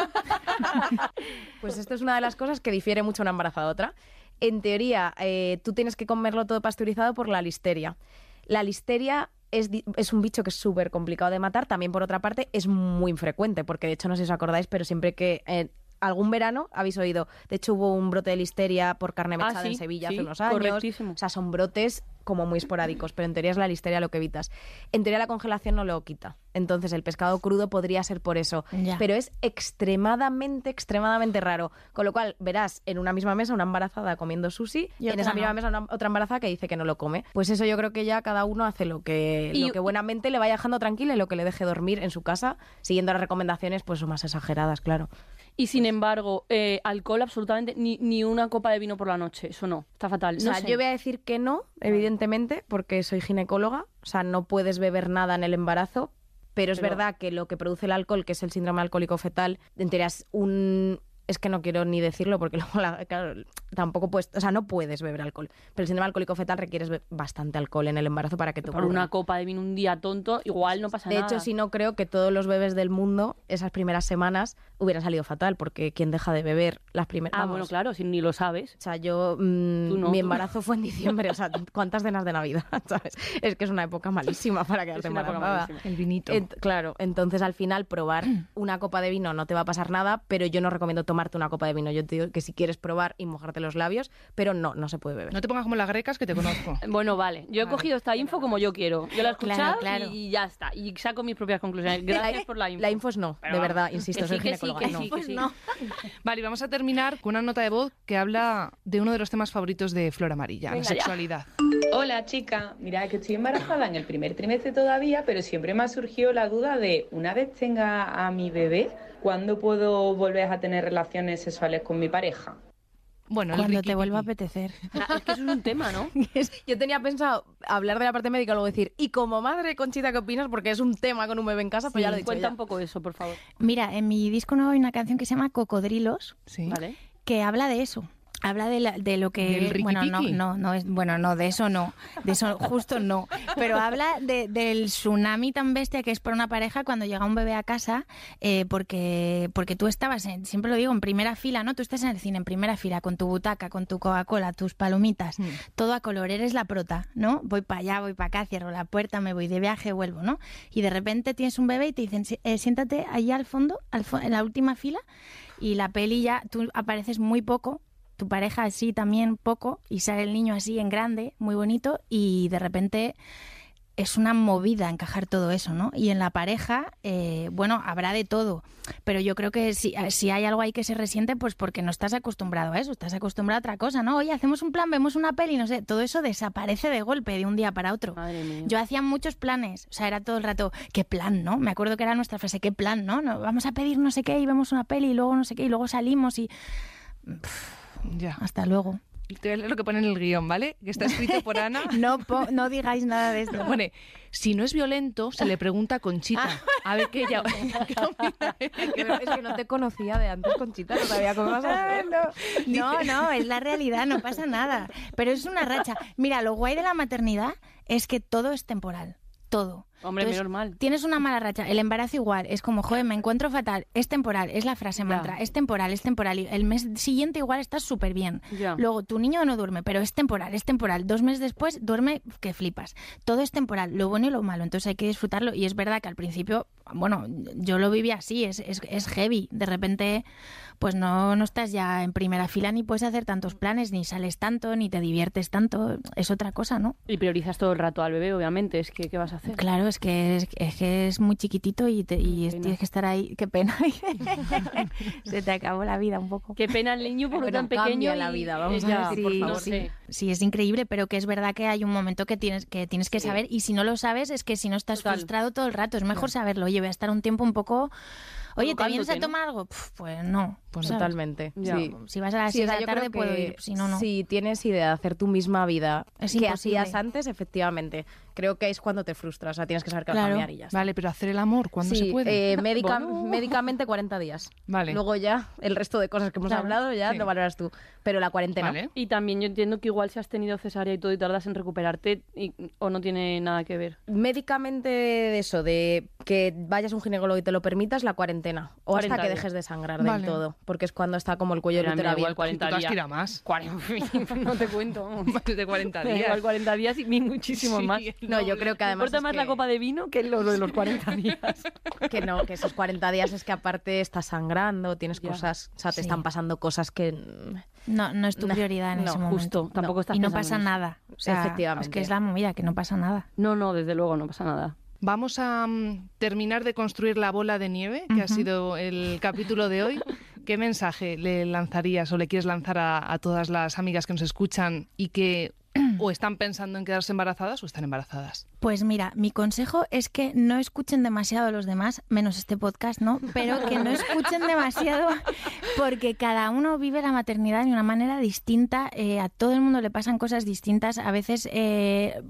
pues esto es una de las cosas que difiere mucho una embarazada de otra. En teoría, eh, tú tienes que comerlo todo pasteurizado por la listeria. La listeria es, es un bicho que es súper complicado de matar. También, por otra parte, es muy infrecuente, porque de hecho, no sé si os acordáis, pero siempre que... eh, algún verano habéis oído, de hecho hubo un brote de listeria por carne Ah, mechada en Sevilla sí, hace unos años. O sea, son brotes como muy esporádicos, pero en teoría es la listeria lo que evitas. En teoría la congelación no lo quita. Entonces el pescado crudo podría ser por eso. Ya. Pero es extremadamente, extremadamente raro. Con lo cual verás en una misma mesa una embarazada comiendo sushi Y en esa misma mesa una- otra embarazada que dice que no lo come. Pues eso yo creo que ya cada uno hace lo que, Y- lo que buenamente le vaya dejando tranquila y lo que le deje dormir en su casa, siguiendo las recomendaciones pues más exageradas, claro. Y sin embargo, eh, alcohol absolutamente, ni, ni una copa de vino por la noche. Eso no, está fatal. O No sea, sé. yo voy a decir que no, evidentemente, porque soy ginecóloga. O sea, no puedes beber nada en el embarazo. Pero es Pero- verdad que lo que produce el alcohol, que es el síndrome alcohólico fetal, en teoría es un es que no quiero ni decirlo porque luego la- claro, tampoco puedes, o sea, no puedes beber alcohol. Pero el síndrome alcohólico fetal requieres bastante alcohol en el embarazo para que te Por ocurra. una copa de vino un día tonto, igual no pasa De nada. hecho, si no creo que todos los bebés del mundo esas primeras semanas hubieran salido fatal porque quien deja de beber las primeras Ah, bueno, claro, si ni lo sabes. O sea, yo, mm, no. mi embarazo fue en diciembre, o sea, ¿cuántas cenas de Navidad? ¿Sabes? Es que es una época malísima para quedarte embarazada. El vinito. Claro, entonces al final probar una copa de vino no te va a pasar nada, pero yo no recomiendo tomarte una copa de vino. Yo te digo que si quieres probar y mojarte los labios, pero no, no se puede beber. No te pongas como las grecas que te conozco. Bueno, vale. Yo he cogido esta info como yo quiero. Yo la he escuchado claro. y ya está. Y saco mis propias conclusiones. Gracias por la info. La info es no, Pero de vamos, verdad, que insisto, sí, soy que ginecóloga. que no. sí, que sí. Vale, y vamos a terminar con una nota de voz que habla de uno de los temas favoritos de Flor Amarilla, la ya. sexualidad. Hola chica, mira que estoy embarazada en el primer trimestre todavía, pero siempre me ha surgido la duda de una vez tenga a mi bebé, ¿cuándo puedo volver a tener relaciones sexuales con mi pareja? Bueno, Cuando te vuelva a apetecer. Ah, Es que eso es un tema, ¿no? Yo tenía pensado hablar de la parte médica y luego decir, y como madre, Conchita, ¿qué opinas? Porque es un tema con un bebé en casa, pues ya lo he dicho. Cuenta ya. un poco eso, por favor. Mira, en mi disco nuevo hay una canción que se llama Cocodrilos, Sí. ¿Vale? que habla de eso. Habla de, la- de lo que ¿Del riqui bueno no no no es bueno no de eso no de eso justo no. Pero habla de- del tsunami tan bestia que es por una pareja cuando llega un bebé a casa eh, porque porque tú estabas en- siempre lo digo en primera fila no tú estás en el cine en primera fila con tu butaca con tu Coca-Cola tus palomitas Mm. todo a color eres la prota no voy para allá voy para acá cierro la puerta me voy de viaje vuelvo no y de repente tienes un bebé y te dicen "Sí, eh, siéntate allá al fondo al fo- en la última fila y la peli ya tú apareces muy poco tu pareja así también poco y sale el niño así en grande, muy bonito y de repente es una movida encajar todo eso, ¿no? Y en la pareja, eh, bueno, habrá de todo, pero yo creo que si, si hay algo ahí que se resiente, pues porque no estás acostumbrado a eso, estás acostumbrado a otra cosa, ¿no? Oye, hacemos un plan, vemos una peli, no sé, todo eso desaparece de golpe, de un día para otro. Madre mía. Yo hacía muchos planes, o sea, era todo el rato, ¿qué plan, no? Me acuerdo que era nuestra frase, ¿qué plan, no? no vamos a pedir no sé qué y vemos una peli y luego no sé qué y luego salimos y Ya. hasta luego. Te voy a leer lo que pone en el guion, ¿vale? Que está escrito por Ana. No, po- no digáis nada de esto. Pone, si no es violento, se le pregunta a Conchita. A ver qué ella... qué opina. Es que no te conocía de antes, Conchita, no sabía cómo ibas a hacer. No, no, es la realidad, no pasa nada. Pero es una racha. Mira, lo guay de la maternidad es que todo es temporal. Todo. Hombre, Entonces, menos mal. Tienes una mala racha. El embarazo igual. Es como, joder, me encuentro fatal. Es temporal. Es la frase mantra. Es temporal, es temporal. Y el mes siguiente igual estás súper bien. Ya. Luego, tu niño no duerme, pero es temporal, es temporal. Dos meses después duerme que flipas. Todo es temporal, lo bueno y lo malo. Entonces hay que disfrutarlo. Y es verdad que al principio, bueno, yo lo viví así, es, es, es heavy. De repente, pues no, no estás ya en primera fila ni puedes hacer tantos planes, ni sales tanto, ni te diviertes tanto. Es otra cosa, ¿no? Y priorizas todo el rato al bebé, obviamente. Es que, ¿qué vas a hacer? Claro, es que es, es que es muy chiquitito y, te- y tienes que estar ahí. Qué pena. Se te acabó la vida un poco. Qué pena el niño por Bueno, tan pequeño. y- la vida, vamos a decir, por sí, favor. no sé. Sí, es increíble, pero que es verdad que hay un momento que tienes que tienes que saber y si no lo sabes es que si no estás Total. frustrado todo el rato, es mejor saberlo. Oye, voy a estar un tiempo un poco Oye, ¿te vienes a tomar algo? Pues no. Pues totalmente. Sí. Si vas a las Sí, o 6 sea, de la tarde puedo ir, si no, no. Si tienes idea de hacer tu misma vida Es que imposible. hacías antes, efectivamente, creo que es cuando te frustras. O sea, tienes que saber que Claro. cambiar y ya está. Vale, pero hacer el amor, ¿cuándo Sí, se puede? eh, médica- Bueno. médicamente 40 días. Vale. Luego ya el resto de cosas que hemos Claro. hablado ya Sí. lo valoras tú. Pero la cuarentena. Vale. Y también yo entiendo que igual si has tenido cesárea y todo y tardas en recuperarte y- o no tiene nada que ver. Médicamente de eso, de que vayas a un ginecólogo y te lo permitas, la cuarentena. O 40 hasta que dejes de sangrar Vale. del todo. Porque es cuando está como el cuello del Mira, útero me da igual abierto. 40 Tú te has días. tirado más. 40, no te cuento. Más de 40 Me da días. igual 40 días y ni muchísimo Sí, más. No, yo creo que además. importa más la que- copa de vino que lo de los 40 días. Que no, que esos 40 días es que aparte estás sangrando, tienes Ya. cosas, o sea, te Sí. están pasando cosas que... No, no es tu No, prioridad en no, ese momento. Justo, tampoco estás Y no pasa nada. O sea, Efectivamente. Es que es la movida, que no pasa nada. No, no, desde luego no pasa nada. Vamos a mm, terminar de construir la bola de nieve, que ha Ujú. sido el capítulo de hoy. ¿Qué mensaje le lanzarías o le quieres lanzar a, todas las amigas que nos escuchan y que o están pensando en quedarse embarazadas o están embarazadas? Pues mira, mi consejo es que no escuchen demasiado a los demás, menos este podcast, ¿no? Pero que no escuchen demasiado porque cada uno vive la maternidad de una manera distinta, eh, a todo el mundo le pasan cosas distintas, a veces eh,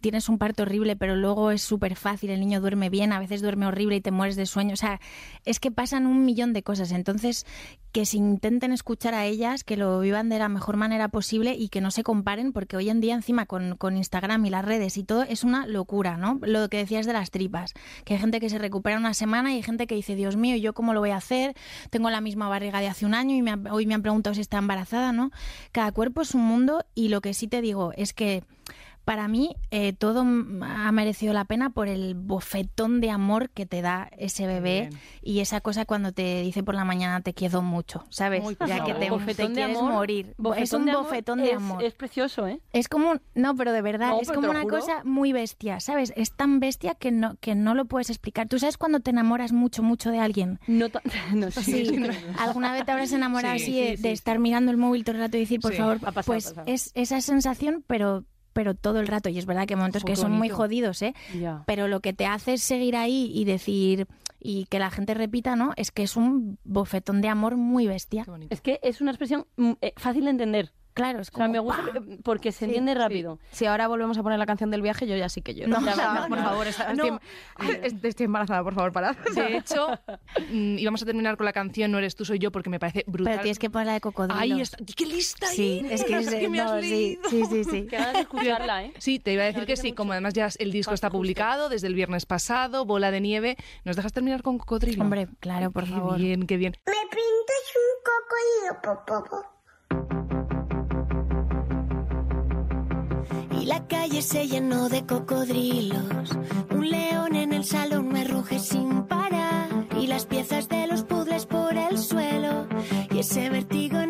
tienes un parto horrible pero luego es súper fácil, el niño duerme bien, a veces duerme horrible y te mueres de sueño, o sea, es que pasan un millón de cosas, entonces que se intenten escuchar a ellas, que lo vivan de la mejor manera posible y que no se comparen porque hoy en día encima con, con Instagram y las redes y todo es una locura, ¿no? Lo que decías de las tripas, que hay gente que se recupera una semana y hay gente que dice, Dios mío, ¿yo cómo lo voy a hacer? Tengo la misma barriga de hace un año y me ha- hoy me han preguntado si está embarazada, ¿no? Cada cuerpo es un mundo y lo que sí te digo es que para mí eh, todo ha merecido la pena por el bofetón de amor que te da ese bebé bien. y esa cosa cuando te dice por la mañana te quiero mucho, ¿sabes? Uy, por ya que te, te Bofetón de quieres amor, morir. bofetón es un de amor bofetón de amor. Es precioso, ¿eh? Es como un- no, pero de verdad, No, es como te una juro. cosa muy bestia, ¿sabes? Es tan bestia que no que no lo puedes explicar. ¿Tú sabes cuando te enamoras mucho mucho de alguien? No, no sí, Sí, sí. ¿alguna vez te habrás enamorado Sí, así de, sí, de sí, estar mirando el móvil todo el rato y decir, por Sí, favor, ha pasado, pues es esa sensación, pero pero todo el rato y es verdad que hay momentos que son muy jodidos, ¿eh? Ya. Pero lo que te hace es seguir ahí y decir y que la gente repita, ¿no? Es que es un bofetón de amor muy bestia. Es que es una expresión mm, eh, fácil de entender. Claro, es O sea, como me gusta eh, porque se entiende rápido. Si ahora volvemos a poner la canción del viaje, yo ya sí que lloro. No, O sea, no, por no. favor, esa- No. estoy, estoy embarazada, por favor, parad. De hecho, mm, íbamos a terminar con la canción No eres tú, soy yo, porque me parece brutal. Pero tienes que poner la de cocodrilo. Ahí está. ¡Qué lista Sí, eres! es que, es, ¿Qué me has no, sí, leído? sí, sí, sí. Que ganas de escucharla, ¿eh? Sí, te iba a decir que sí, mucho. como además ya el disco está publicado desde el viernes pasado, Bola de Nieve. ¿Nos dejas terminar con Cocodrilo? Hombre, claro, por qué favor. bien, qué bien. ¿Me pintas un cocodrilo, por favor? Y la calle se llenó de cocodrilos. Un león en el salón me ruge sin parar. Y las piezas de los puzzles por el suelo. Y ese vértigo en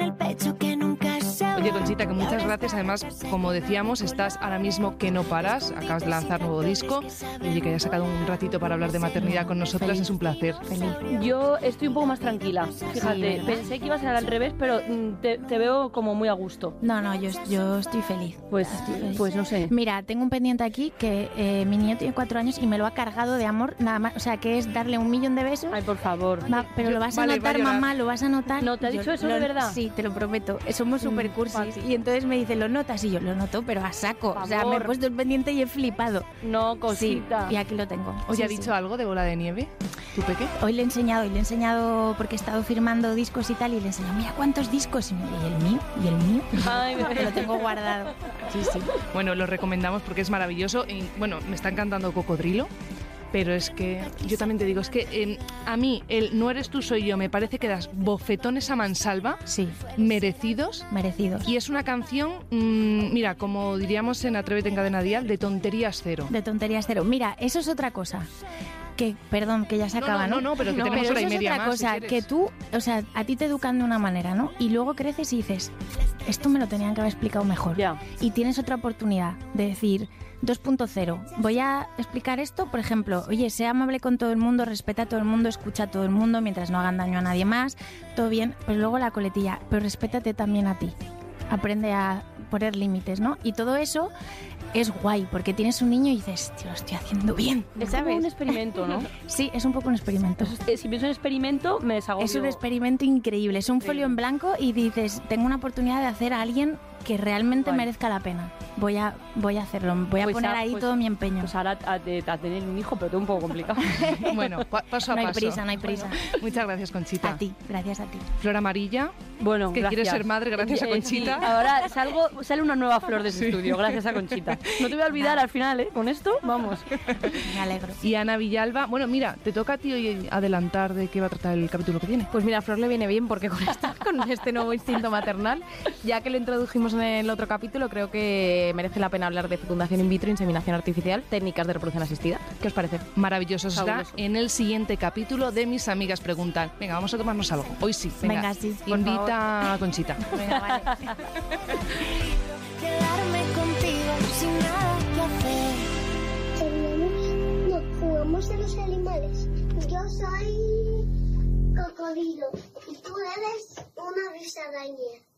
Conchita, que muchas gracias. Además, como decíamos, estás ahora mismo que no paras. Acabas de lanzar nuevo disco. Y que hayas sacado un ratito para hablar de maternidad con nosotras es un placer. Feliz. Yo estoy un poco más tranquila. Fíjate, ¿verdad? pensé que iba a ser al revés, pero mm, te, te veo como muy a gusto. No, no, yo, yo estoy feliz. Pues, Estoy feliz. pues no sé. Mira, tengo un pendiente aquí que eh, mi niño tiene cuatro años y me lo ha cargado de amor, nada más. O sea, que es darle un millón de besos. Ay, por favor. Va, pero lo vas a Vale, va a notar, mamá, lo vas a notar. No, ¿te ha Yo dicho eso lo- de verdad? Sí, te lo prometo. Somos súper cursis. Y entonces me dice, ¿lo notas? Y yo, lo noto, pero a saco. O sea, me he puesto el pendiente y he flipado. No, Sí, cosita. y aquí lo tengo. Oye, Sí, ¿ha sí. dicho algo de Bola de Nieve? ¿Tu peque? Hoy le he enseñado, y le he enseñado porque he estado firmando discos y tal, y le he enseñado, mira cuántos discos, y me- el mío, y el mío, Ay, que lo tengo guardado. Sí, sí. Bueno, lo recomendamos porque es maravilloso. Y, bueno, me está encantando Cocodrilo. Pero es que yo también te digo, es que eh, a mí el No eres tú, soy yo, me parece que das bofetones a mansalva Sí, merecidos. merecidos. Y es una canción, mm, mira, como diríamos en Atrévete en Cadena Dial, de tonterías cero. De tonterías cero. Mira, eso es otra cosa. Que, perdón, que ya se No, acaba, no, ¿no? no, no, pero que tenemos pero hora y eso media es otra más, cosa, que tú, o sea, a ti te educan de una manera, ¿no? Y luego creces y dices, esto me lo tenían que haber explicado mejor. Ya. Y tienes otra oportunidad de decir, 2.0, voy a explicar esto, por ejemplo, oye, sea amable con todo el mundo, respeta a todo el mundo, escucha a todo el mundo mientras no hagan daño a nadie más, todo bien, pero luego la coletilla, pero respétate también a ti. Aprende a poner límites, ¿no? Y todo eso es guay, porque tienes un niño y dices, tío, lo estoy haciendo bien. Es un experimento, ¿no? Sí, es un poco un experimento. Si pienso en experimento, me desagobio. Es un experimento increíble. Es un Sí. folio en blanco y dices, tengo una oportunidad de hacer a alguien que realmente merezca la pena. Voy a, voy a hacerlo. Voy a Pues poner a- ahí pues- todo mi empeño. Pues ahora a, a tener un hijo, pero todo un poco complicado. Bueno, pa- paso a no hay paso. prisa, no hay prisa. Muchas gracias, Conchita. A ti, gracias a ti. Flor amarilla. Bueno, Que gracias. quieres ser madre gracias a Eh, sí, Conchita. ahora salgo, sale una nueva flor de ese estudio, gracias a Conchita. No te voy a olvidar al final, ¿eh? Con esto, vamos. Me alegro. Y Ana Villalba. Bueno, mira, te toca a ti hoy adelantar de qué va a tratar el capítulo que viene. Pues mira, a Flor le viene bien porque con, esta- con este nuevo instinto maternal, ya que lo introdujimos en el otro capítulo, creo que merece la pena hablar de fecundación in vitro, inseminación artificial, técnicas de reproducción asistida. ¿Qué os parece? Maravilloso será en el siguiente capítulo de Mis Amigas Preguntan. Venga, vamos a tomarnos algo. Hoy sí. Venga, Venga, sí, por Invita a Conchita. Venga, vale. Quedarme contigo sin nada que hacer. Jugamos, no, jugamos a los animales. Yo soy cocodrilo y tú eres una bisaraña.